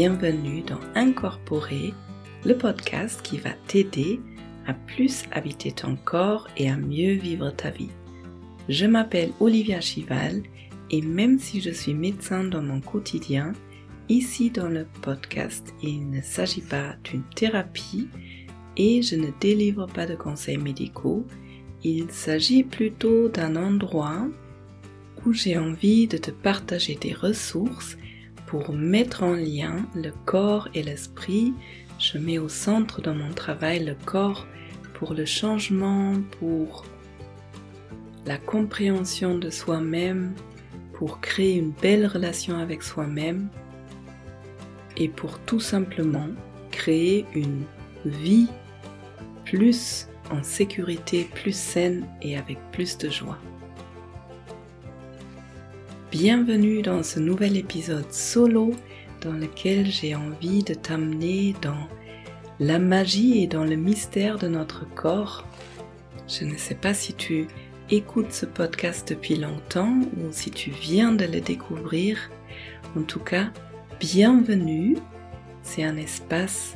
bienvenue dans Incorporer, le podcast qui va t'aider à plus habiter ton corps et à mieux vivre ta vie. Je m'appelle Olivia Chival et même si je suis médecin dans mon quotidien, ici dans le podcast, il ne s'agit pas d'une thérapie et je ne délivre pas de conseils médicaux. Il s'agit plutôt d'un endroit où j'ai envie de te partager des ressources pour mettre en lien le corps et l'esprit. Je mets au centre dans mon travail le corps pour le changement, pour la compréhension de soi-même, pour créer une belle relation avec soi-même et pour tout simplement créer une vie plus en sécurité, plus saine et avec plus de joie. Bienvenue dans ce nouvel épisode solo dans lequel j'ai envie de t'amener dans la magie et dans le mystère de notre corps. Je ne sais pas si tu écoutes ce podcast depuis longtemps ou si tu viens de le découvrir. En tout cas, bienvenue. C'est un espace,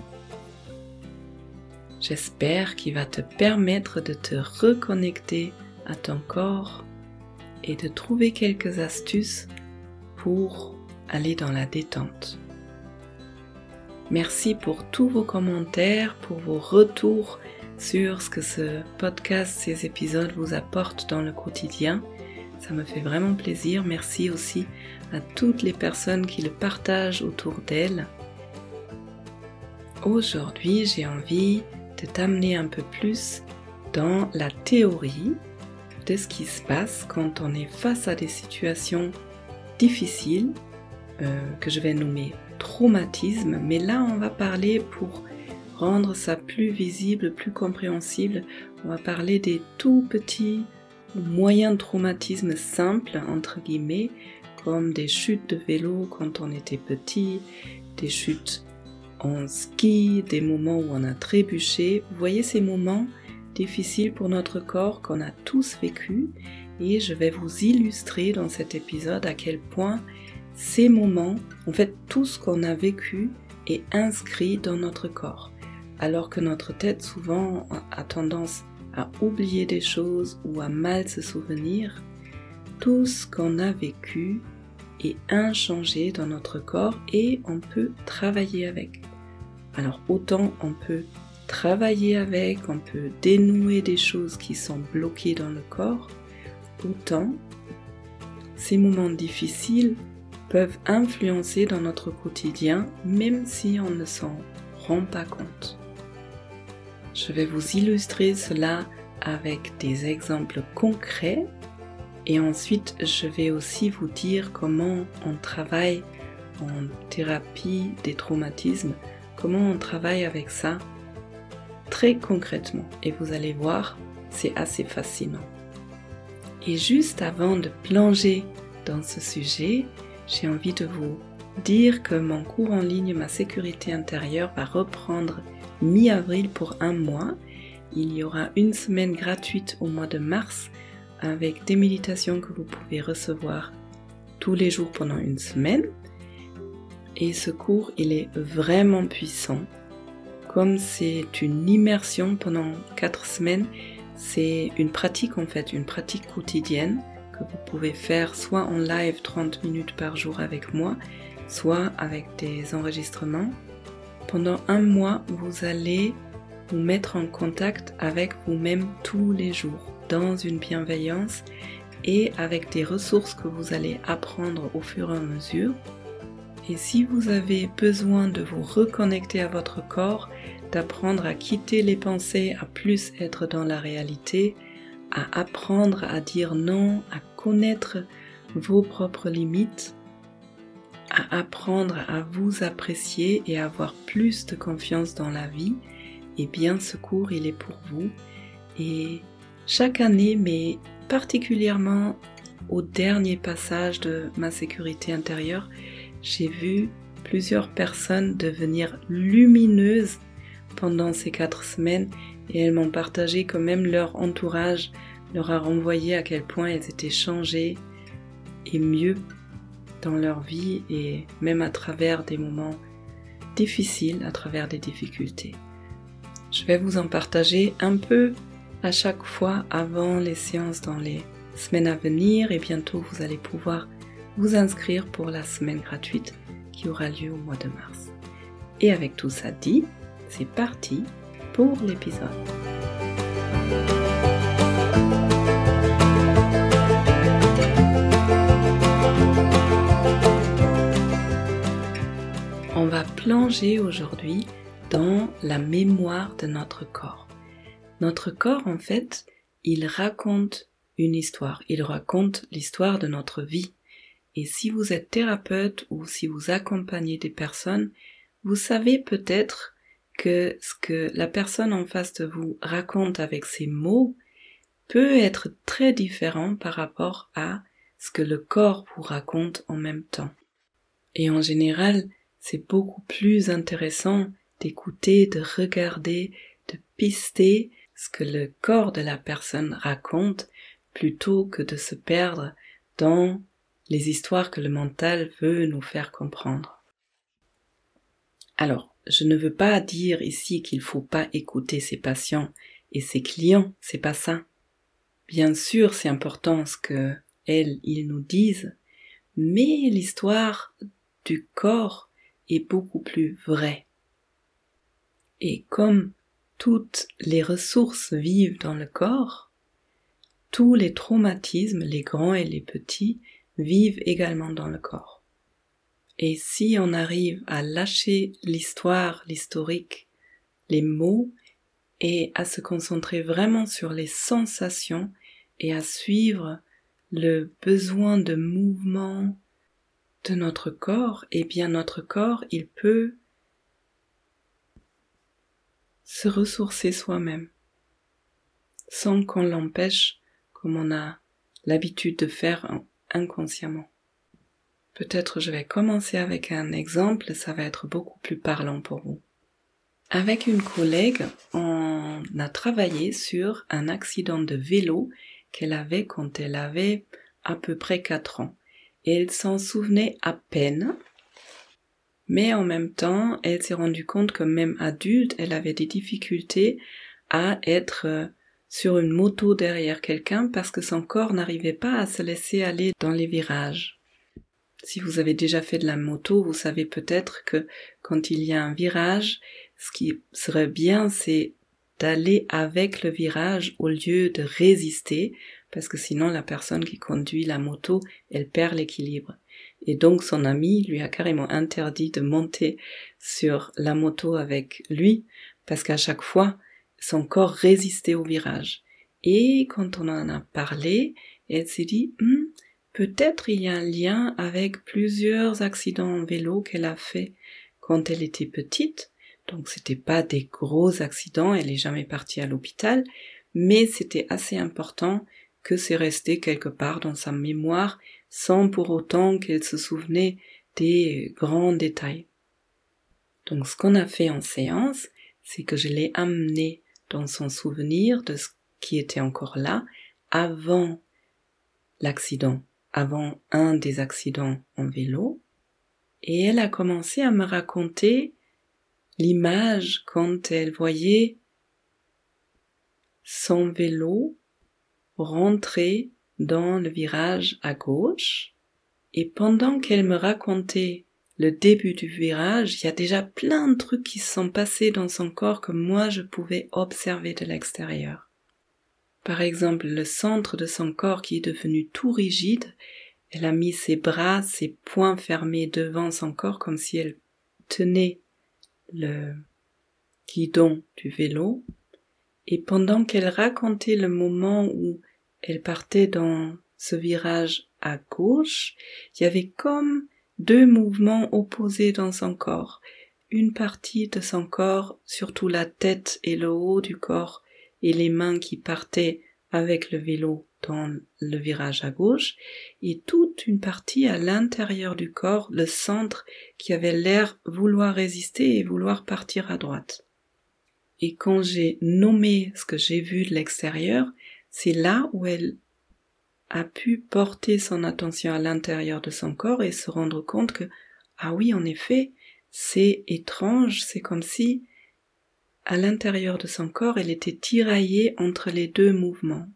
j'espère, qui va te permettre de te reconnecter à ton corps et de trouver quelques astuces pour aller dans la détente. Merci pour tous vos commentaires, pour vos retours sur ce que ce podcast, ces épisodes vous apportent dans le quotidien. Ça me fait vraiment plaisir. Merci aussi à toutes les personnes qui le partagent autour d'elles. Aujourd'hui, j'ai envie de t'amener un peu plus dans la théorie de ce qui se passe quand on est face à des situations difficiles, euh, que je vais nommer traumatisme, mais là on va parler pour rendre ça plus visible, plus compréhensible, on va parler des tout petits moyens de traumatisme simples, entre guillemets, comme des chutes de vélo quand on était petit, des chutes en ski, des moments où on a trébuché. Vous voyez ces moments difficile pour notre corps qu'on a tous vécu et je vais vous illustrer dans cet épisode à quel point ces moments, en fait tout ce qu'on a vécu est inscrit dans notre corps. Alors que notre tête souvent a tendance à oublier des choses ou à mal se souvenir, tout ce qu'on a vécu est inchangé dans notre corps et on peut travailler avec. Alors autant on peut travailler avec, on peut dénouer des choses qui sont bloquées dans le corps, autant ces moments difficiles peuvent influencer dans notre quotidien même si on ne s'en rend pas compte. Je vais vous illustrer cela avec des exemples concrets et ensuite je vais aussi vous dire comment on travaille en thérapie des traumatismes, comment on travaille avec ça très concrètement et vous allez voir, c'est assez fascinant. Et juste avant de plonger dans ce sujet, j'ai envie de vous dire que mon cours en ligne Ma sécurité intérieure va reprendre mi-avril pour un mois. Il y aura une semaine gratuite au mois de mars avec des méditations que vous pouvez recevoir tous les jours pendant une semaine. Et ce cours, il est vraiment puissant comme c'est une immersion pendant 4 semaines, c'est une pratique en fait, une pratique quotidienne que vous pouvez faire soit en live 30 minutes par jour avec moi, soit avec des enregistrements. Pendant un mois, vous allez vous mettre en contact avec vous-même tous les jours dans une bienveillance et avec des ressources que vous allez apprendre au fur et à mesure et si vous avez besoin de vous reconnecter à votre corps, d'apprendre à quitter les pensées, à plus être dans la réalité, à apprendre à dire non, à connaître vos propres limites, à apprendre à vous apprécier et à avoir plus de confiance dans la vie, eh bien ce cours il est pour vous. Et chaque année, mais particulièrement au dernier passage de ma sécurité intérieure, j'ai vu plusieurs personnes devenir lumineuses pendant ces quatre semaines et elles m'ont partagé que même leur entourage leur a renvoyé à quel point elles étaient changées et mieux dans leur vie et même à travers des moments difficiles, à travers des difficultés. Je vais vous en partager un peu à chaque fois avant les séances dans les semaines à venir et bientôt vous allez pouvoir vous inscrire pour la semaine gratuite qui aura lieu au mois de mars. Et avec tout ça dit, c'est parti pour l'épisode. On va plonger aujourd'hui dans la mémoire de notre corps. Notre corps, en fait, il raconte une histoire. Il raconte l'histoire de notre vie. Et si vous êtes thérapeute ou si vous accompagnez des personnes, vous savez peut-être que ce que la personne en face de vous raconte avec ses mots peut être très différent par rapport à ce que le corps vous raconte en même temps. Et en général, c'est beaucoup plus intéressant d'écouter, de regarder, de pister ce que le corps de la personne raconte plutôt que de se perdre dans les histoires que le mental veut nous faire comprendre. Alors, je ne veux pas dire ici qu'il faut pas écouter ses patients et ses clients, c'est pas ça. Bien sûr, c'est important ce que elles, ils nous disent, mais l'histoire du corps est beaucoup plus vraie. Et comme toutes les ressources vivent dans le corps, tous les traumatismes, les grands et les petits, vivent également dans le corps. Et si on arrive à lâcher l'histoire, l'historique, les mots, et à se concentrer vraiment sur les sensations et à suivre le besoin de mouvement de notre corps, eh bien notre corps, il peut se ressourcer soi-même, sans qu'on l'empêche comme on a l'habitude de faire inconsciemment. Peut-être je vais commencer avec un exemple, ça va être beaucoup plus parlant pour vous. Avec une collègue, on a travaillé sur un accident de vélo qu'elle avait quand elle avait à peu près 4 ans. Et elle s'en souvenait à peine, mais en même temps, elle s'est rendue compte que même adulte, elle avait des difficultés à être euh, sur une moto derrière quelqu'un parce que son corps n'arrivait pas à se laisser aller dans les virages. Si vous avez déjà fait de la moto, vous savez peut-être que quand il y a un virage, ce qui serait bien, c'est d'aller avec le virage au lieu de résister, parce que sinon la personne qui conduit la moto, elle perd l'équilibre. Et donc son ami lui a carrément interdit de monter sur la moto avec lui, parce qu'à chaque fois, son corps résistait au virage. Et quand on en a parlé, elle s'est dit, hmm, peut-être il y a un lien avec plusieurs accidents en vélo qu'elle a fait quand elle était petite. Donc c'était pas des gros accidents, elle est jamais partie à l'hôpital, mais c'était assez important que c'est resté quelque part dans sa mémoire sans pour autant qu'elle se souvenait des grands détails. Donc ce qu'on a fait en séance, c'est que je l'ai amené dans son souvenir de ce qui était encore là avant l'accident, avant un des accidents en vélo, et elle a commencé à me raconter l'image quand elle voyait son vélo rentrer dans le virage à gauche. Et pendant qu'elle me racontait le début du virage, il y a déjà plein de trucs qui se sont passés dans son corps que moi je pouvais observer de l'extérieur. Par exemple, le centre de son corps qui est devenu tout rigide, elle a mis ses bras, ses poings fermés devant son corps comme si elle tenait le guidon du vélo. Et pendant qu'elle racontait le moment où elle partait dans ce virage à gauche, il y avait comme deux mouvements opposés dans son corps. Une partie de son corps, surtout la tête et le haut du corps, et les mains qui partaient avec le vélo dans le virage à gauche, et toute une partie à l'intérieur du corps, le centre, qui avait l'air vouloir résister et vouloir partir à droite. Et quand j'ai nommé ce que j'ai vu de l'extérieur, c'est là où elle a pu porter son attention à l'intérieur de son corps et se rendre compte que, ah oui, en effet, c'est étrange, c'est comme si à l'intérieur de son corps, elle était tiraillée entre les deux mouvements.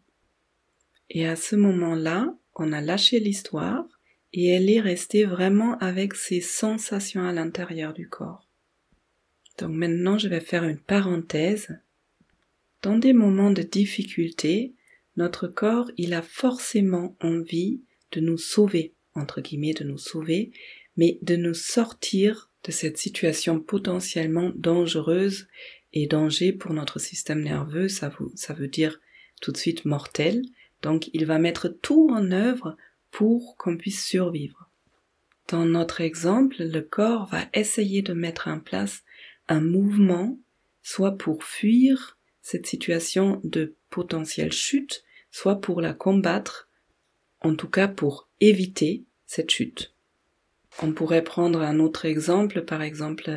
Et à ce moment-là, on a lâché l'histoire et elle est restée vraiment avec ses sensations à l'intérieur du corps. Donc maintenant, je vais faire une parenthèse. Dans des moments de difficulté, notre corps, il a forcément envie de nous sauver, entre guillemets, de nous sauver, mais de nous sortir de cette situation potentiellement dangereuse et danger pour notre système nerveux, ça, ça veut dire tout de suite mortel. Donc il va mettre tout en œuvre pour qu'on puisse survivre. Dans notre exemple, le corps va essayer de mettre en place un mouvement, soit pour fuir cette situation de potentielle chute, soit pour la combattre, en tout cas pour éviter cette chute. On pourrait prendre un autre exemple, par exemple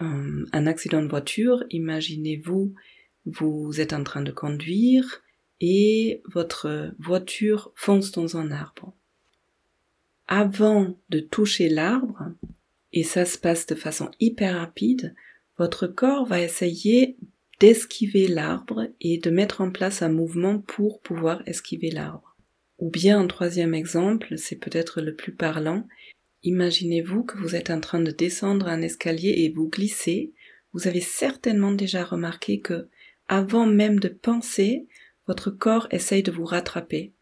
euh, un accident de voiture. Imaginez-vous, vous êtes en train de conduire et votre voiture fonce dans un arbre. Avant de toucher l'arbre, et ça se passe de façon hyper rapide, votre corps va essayer d'esquiver l'arbre et de mettre en place un mouvement pour pouvoir esquiver l'arbre. Ou bien un troisième exemple, c'est peut-être le plus parlant, imaginez-vous que vous êtes en train de descendre un escalier et vous glissez, vous avez certainement déjà remarqué que, avant même de penser, votre corps essaye de vous rattraper.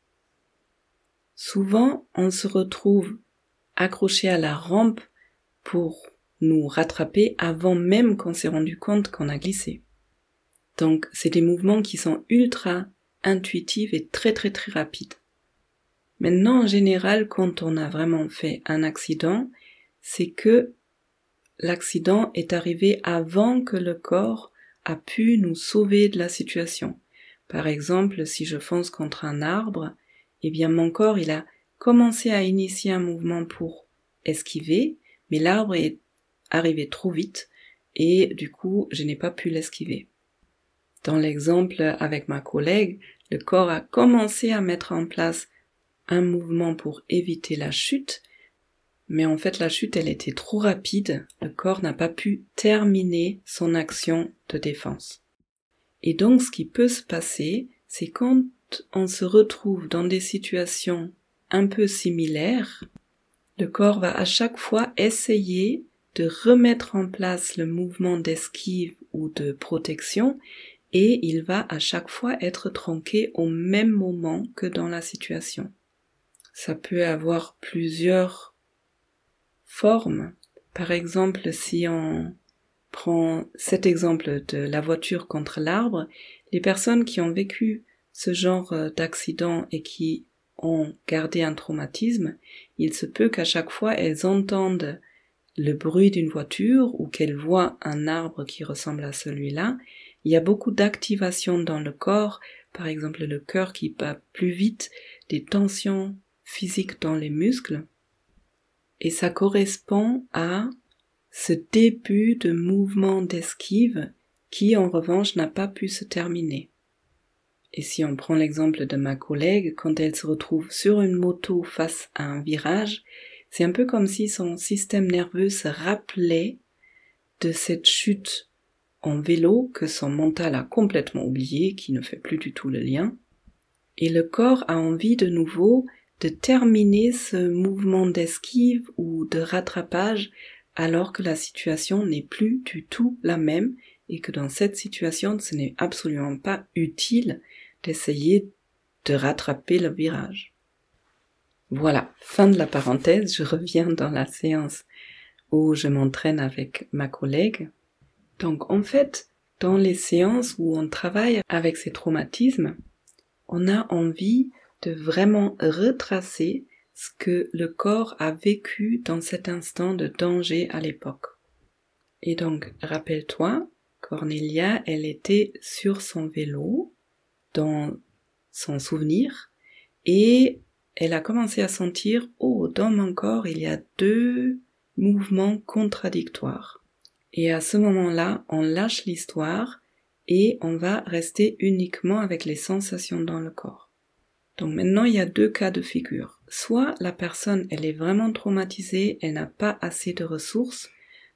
Souvent, on se retrouve accroché à la rampe pour nous rattraper avant même qu'on s'est rendu compte qu'on a glissé. Donc, c'est des mouvements qui sont ultra intuitifs et très très très rapides. Maintenant, en général, quand on a vraiment fait un accident, c'est que l'accident est arrivé avant que le corps a pu nous sauver de la situation. Par exemple, si je fonce contre un arbre, eh bien mon corps, il a commencé à initier un mouvement pour esquiver, mais l'arbre est arrivé trop vite et du coup, je n'ai pas pu l'esquiver. Dans l'exemple avec ma collègue, le corps a commencé à mettre en place un mouvement pour éviter la chute, mais en fait la chute elle était trop rapide, le corps n'a pas pu terminer son action de défense. Et donc ce qui peut se passer, c'est quand on se retrouve dans des situations un peu similaires, le corps va à chaque fois essayer de remettre en place le mouvement d'esquive ou de protection et il va à chaque fois être tronqué au même moment que dans la situation. Ça peut avoir plusieurs formes. Par exemple, si on prend cet exemple de la voiture contre l'arbre, les personnes qui ont vécu ce genre d'accident et qui ont gardé un traumatisme, il se peut qu'à chaque fois elles entendent le bruit d'une voiture ou qu'elles voient un arbre qui ressemble à celui-là, il y a beaucoup d'activation dans le corps, par exemple le cœur qui bat plus vite, des tensions physiques dans les muscles, et ça correspond à ce début de mouvement d'esquive qui en revanche n'a pas pu se terminer. Et si on prend l'exemple de ma collègue, quand elle se retrouve sur une moto face à un virage, c'est un peu comme si son système nerveux se rappelait de cette chute en vélo que son mental a complètement oublié, qui ne fait plus du tout le lien. Et le corps a envie de nouveau de terminer ce mouvement d'esquive ou de rattrapage alors que la situation n'est plus du tout la même et que dans cette situation ce n'est absolument pas utile d'essayer de rattraper le virage. Voilà, fin de la parenthèse, je reviens dans la séance où je m'entraîne avec ma collègue. Donc en fait, dans les séances où on travaille avec ces traumatismes, on a envie de vraiment retracer ce que le corps a vécu dans cet instant de danger à l'époque. Et donc, rappelle-toi, Cornelia, elle était sur son vélo, dans son souvenir, et elle a commencé à sentir, oh, dans mon corps, il y a deux mouvements contradictoires. Et à ce moment-là, on lâche l'histoire et on va rester uniquement avec les sensations dans le corps. Donc maintenant, il y a deux cas de figure. Soit la personne, elle est vraiment traumatisée, elle n'a pas assez de ressources,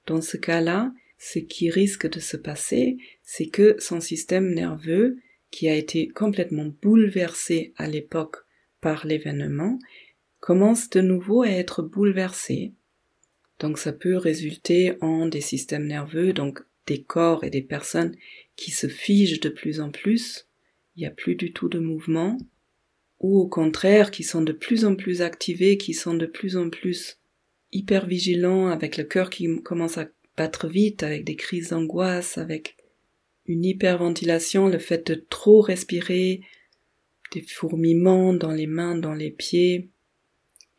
Dans ce cas-là, ce qui risque de se passer, c'est que son système nerveux, qui a été complètement bouleversé à l'époque par l'événement, commence de nouveau à être bouleversé. Donc ça peut résulter en des systèmes nerveux, donc des corps et des personnes qui se figent de plus en plus, il n'y a plus du tout de mouvement, ou au contraire qui sont de plus en plus activés, qui sont de plus en plus hyper vigilants, avec le cœur qui commence à battre vite, avec des crises d'angoisse, avec une hyperventilation, le fait de trop respirer, des fourmillements dans les mains, dans les pieds.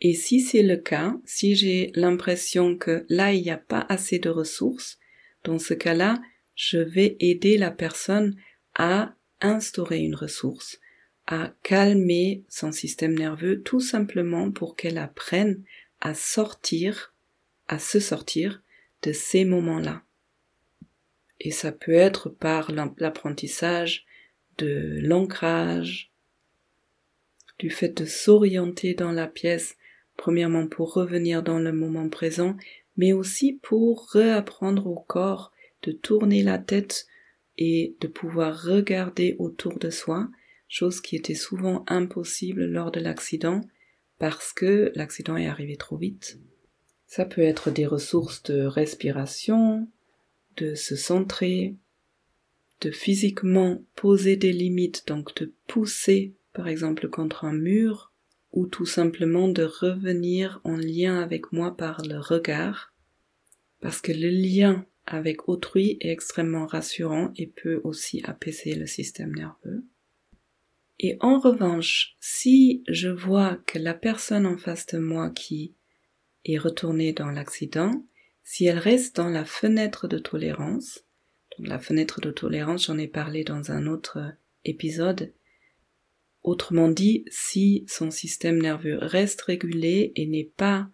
Et si c'est le cas, si j'ai l'impression que là il n'y a pas assez de ressources, dans ce cas-là, je vais aider la personne à instaurer une ressource, à calmer son système nerveux tout simplement pour qu'elle apprenne à sortir, à se sortir de ces moments-là. Et ça peut être par l'apprentissage de l'ancrage, du fait de s'orienter dans la pièce, premièrement pour revenir dans le moment présent, mais aussi pour réapprendre au corps de tourner la tête et de pouvoir regarder autour de soi, chose qui était souvent impossible lors de l'accident parce que l'accident est arrivé trop vite. Ça peut être des ressources de respiration, de se centrer, de physiquement poser des limites, donc de pousser par exemple contre un mur, ou tout simplement de revenir en lien avec moi par le regard, parce que le lien avec autrui est extrêmement rassurant et peut aussi apaiser le système nerveux. Et en revanche, si je vois que la personne en face de moi qui est retournée dans l'accident, si elle reste dans la fenêtre de tolérance, donc la fenêtre de tolérance, j'en ai parlé dans un autre épisode, autrement dit, si son système nerveux reste régulé et n'est pas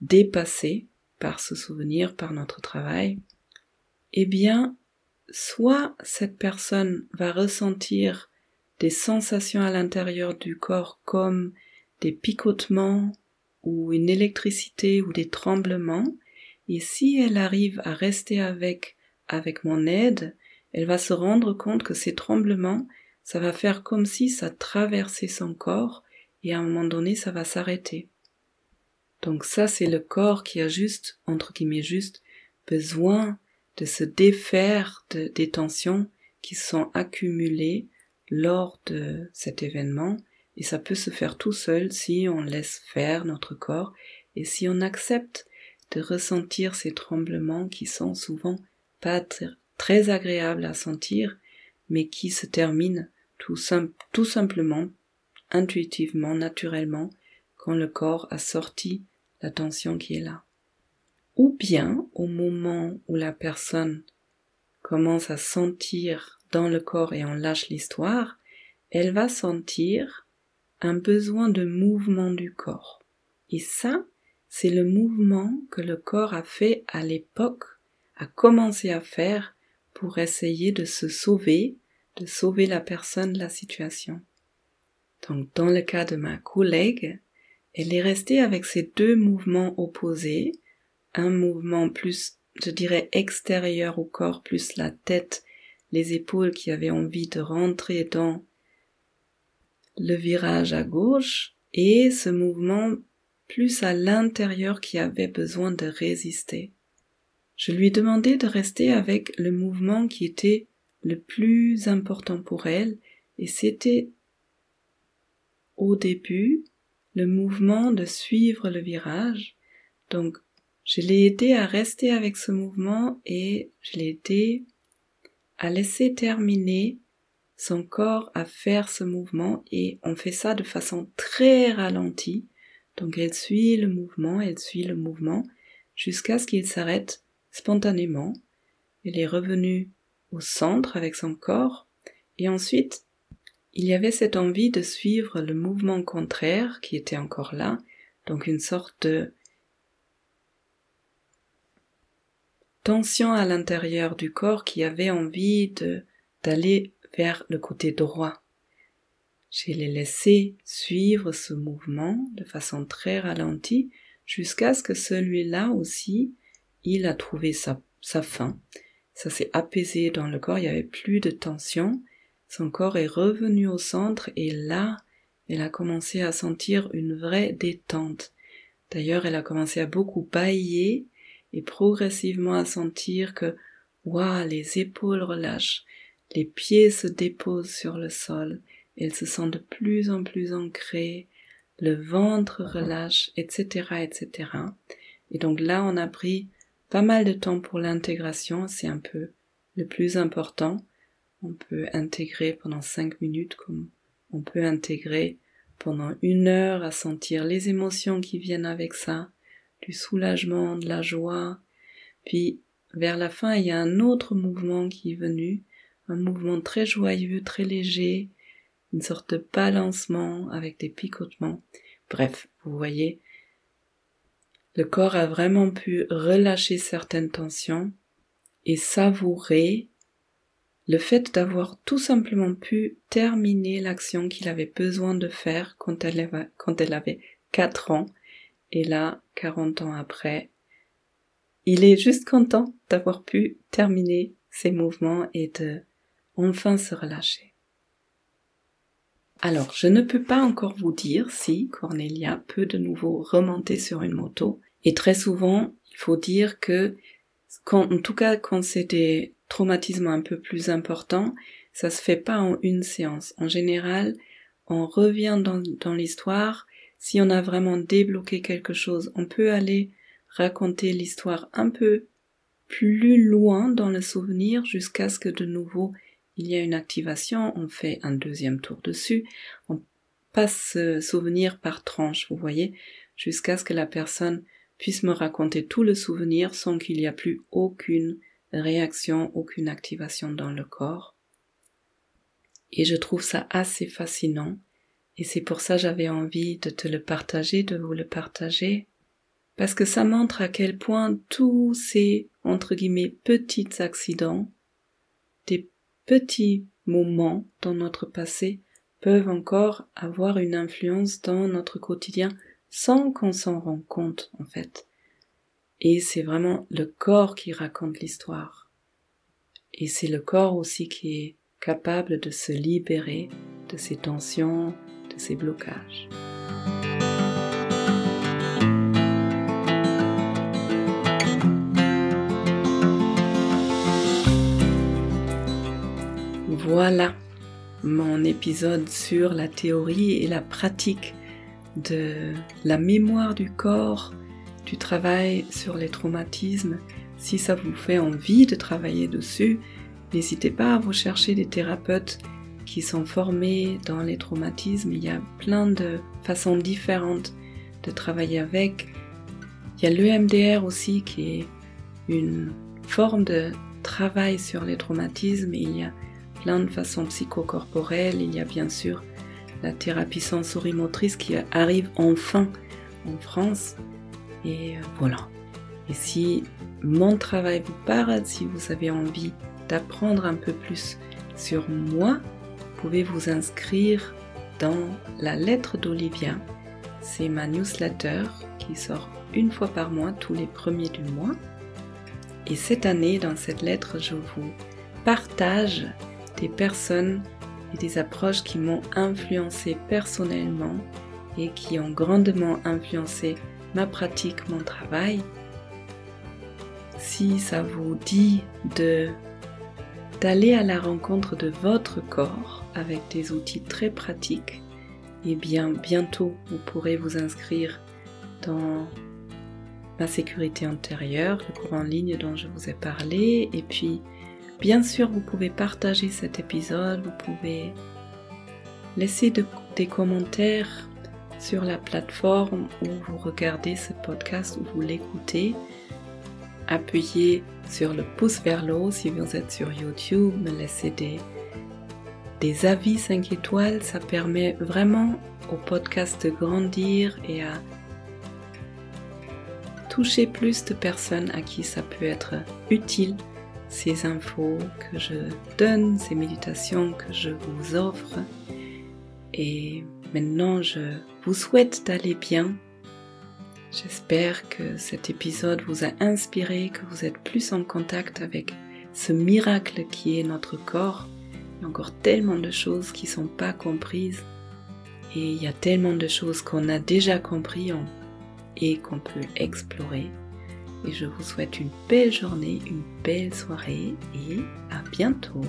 dépassé par ce souvenir, par notre travail, eh bien, soit cette personne va ressentir des sensations à l'intérieur du corps comme des picotements ou une électricité ou des tremblements, et si elle arrive à rester avec, avec mon aide, elle va se rendre compte que ces tremblements, ça va faire comme si ça traversait son corps et à un moment donné, ça va s'arrêter. Donc ça, c'est le corps qui a juste, entre guillemets juste, besoin de se défaire de, des tensions qui sont accumulées lors de cet événement et ça peut se faire tout seul si on laisse faire notre corps et si on accepte de ressentir ces tremblements qui sont souvent pas très agréables à sentir, mais qui se terminent tout, tout simplement, intuitivement, naturellement, quand le corps a sorti la tension qui est là. Ou bien au moment où la personne commence à sentir dans le corps et on lâche l'histoire, elle va sentir un besoin de mouvement du corps. Et ça, c'est le mouvement que le corps a fait à l'époque, a commencé à faire pour essayer de se sauver, de sauver la personne la situation. Donc dans le cas de ma collègue, elle est restée avec ces deux mouvements opposés, un mouvement plus, je dirais, extérieur au corps, plus la tête, les épaules qui avaient envie de rentrer dans le virage à gauche, et ce mouvement plus à l'intérieur qui avait besoin de résister. Je lui demandais de rester avec le mouvement qui était le plus important pour elle, et c'était au début le mouvement de suivre le virage. Donc, je l'ai aidé à rester avec ce mouvement et je l'ai aidé à laisser terminer son corps à faire ce mouvement et on fait ça de façon très ralentie donc elle suit le mouvement, elle suit le mouvement jusqu'à ce qu'il s'arrête spontanément. Elle est revenue au centre avec son corps et ensuite il y avait cette envie de suivre le mouvement contraire qui était encore là, donc une sorte de tension à l'intérieur du corps qui avait envie d'aller vers le côté droit. Je l'ai laissé suivre ce mouvement de façon très ralentie jusqu'à ce que celui-là aussi il a trouvé sa, sa faim. Ça s'est apaisé dans le corps, il n'y avait plus de tension. Son corps est revenu au centre et là, elle a commencé à sentir une vraie détente. D'ailleurs, elle a commencé à beaucoup bailler et progressivement à sentir que, waouh, les épaules relâchent, les pieds se déposent sur le sol, elle se sent de plus en plus ancrée, le ventre relâche, etc., etc. Et donc là, on a pris pas mal de temps pour l'intégration, c'est un peu le plus important. On peut intégrer pendant cinq minutes comme on peut intégrer pendant une heure à sentir les émotions qui viennent avec ça, du soulagement, de la joie. Puis vers la fin, il y a un autre mouvement qui est venu, un mouvement très joyeux, très léger, une sorte de balancement avec des picotements. Bref, vous voyez, le corps a vraiment pu relâcher certaines tensions et savourer le fait d'avoir tout simplement pu terminer l'action qu'il avait besoin de faire quand elle avait, quand elle avait 4 ans et là, 40 ans après, il est juste content d'avoir pu terminer ses mouvements et de enfin se relâcher. Alors, je ne peux pas encore vous dire si Cornelia peut de nouveau remonter sur une moto. Et très souvent, il faut dire que, en tout cas quand c'est des traumatismes un peu plus importants, ça se fait pas en une séance. En général, on revient dans, dans l'histoire. Si on a vraiment débloqué quelque chose, on peut aller raconter l'histoire un peu plus loin dans le souvenir jusqu'à ce que de nouveau il y a une activation, on fait un deuxième tour dessus, on passe ce souvenir par tranche, vous voyez, jusqu'à ce que la personne puisse me raconter tout le souvenir sans qu'il n'y a plus aucune réaction, aucune activation dans le corps. Et je trouve ça assez fascinant, et c'est pour ça j'avais envie de te le partager, de vous le partager, parce que ça montre à quel point tous ces, entre guillemets, petits accidents, des petits moments dans notre passé peuvent encore avoir une influence dans notre quotidien sans qu'on s'en rende compte en fait. Et c'est vraiment le corps qui raconte l'histoire. Et c'est le corps aussi qui est capable de se libérer de ces tensions, de ces blocages. Voilà mon épisode sur la théorie et la pratique de la mémoire du corps, du travail sur les traumatismes. Si ça vous fait envie de travailler dessus, n'hésitez pas à vous chercher des thérapeutes qui sont formés dans les traumatismes. Il y a plein de façons différentes de travailler avec. Il y a l'EMDR aussi qui est une forme de travail sur les traumatismes. Il y a plein de façons psychocorporelles. Il y a bien sûr la thérapie sensorimotrice qui arrive enfin en France. Et euh, voilà. Et si mon travail vous parle, si vous avez envie d'apprendre un peu plus sur moi, vous pouvez vous inscrire dans la lettre d'Olivia. C'est ma newsletter qui sort une fois par mois, tous les premiers du mois. Et cette année, dans cette lettre, je vous partage des personnes et des approches qui m'ont influencé personnellement et qui ont grandement influencé ma pratique, mon travail. Si ça vous dit de d'aller à la rencontre de votre corps avec des outils très pratiques, et eh bien bientôt vous pourrez vous inscrire dans ma sécurité antérieure, le cours en ligne dont je vous ai parlé, et puis Bien sûr, vous pouvez partager cet épisode, vous pouvez laisser des commentaires sur la plateforme où vous regardez ce podcast, où vous l'écoutez. Appuyez sur le pouce vers le haut si vous êtes sur YouTube, me laissez des, des avis 5 étoiles, ça permet vraiment au podcast de grandir et à toucher plus de personnes à qui ça peut être utile ces infos que je donne, ces méditations que je vous offre. Et maintenant, je vous souhaite d'aller bien J'espère que cet épisode vous a inspiré, que vous êtes plus en contact avec ce miracle qui est notre corps. Il y a encore tellement de choses qui ne sont pas comprises et il y a tellement de choses qu'on a déjà compris et qu'on peut explorer. Et je vous souhaite une belle journée, une belle soirée et à bientôt.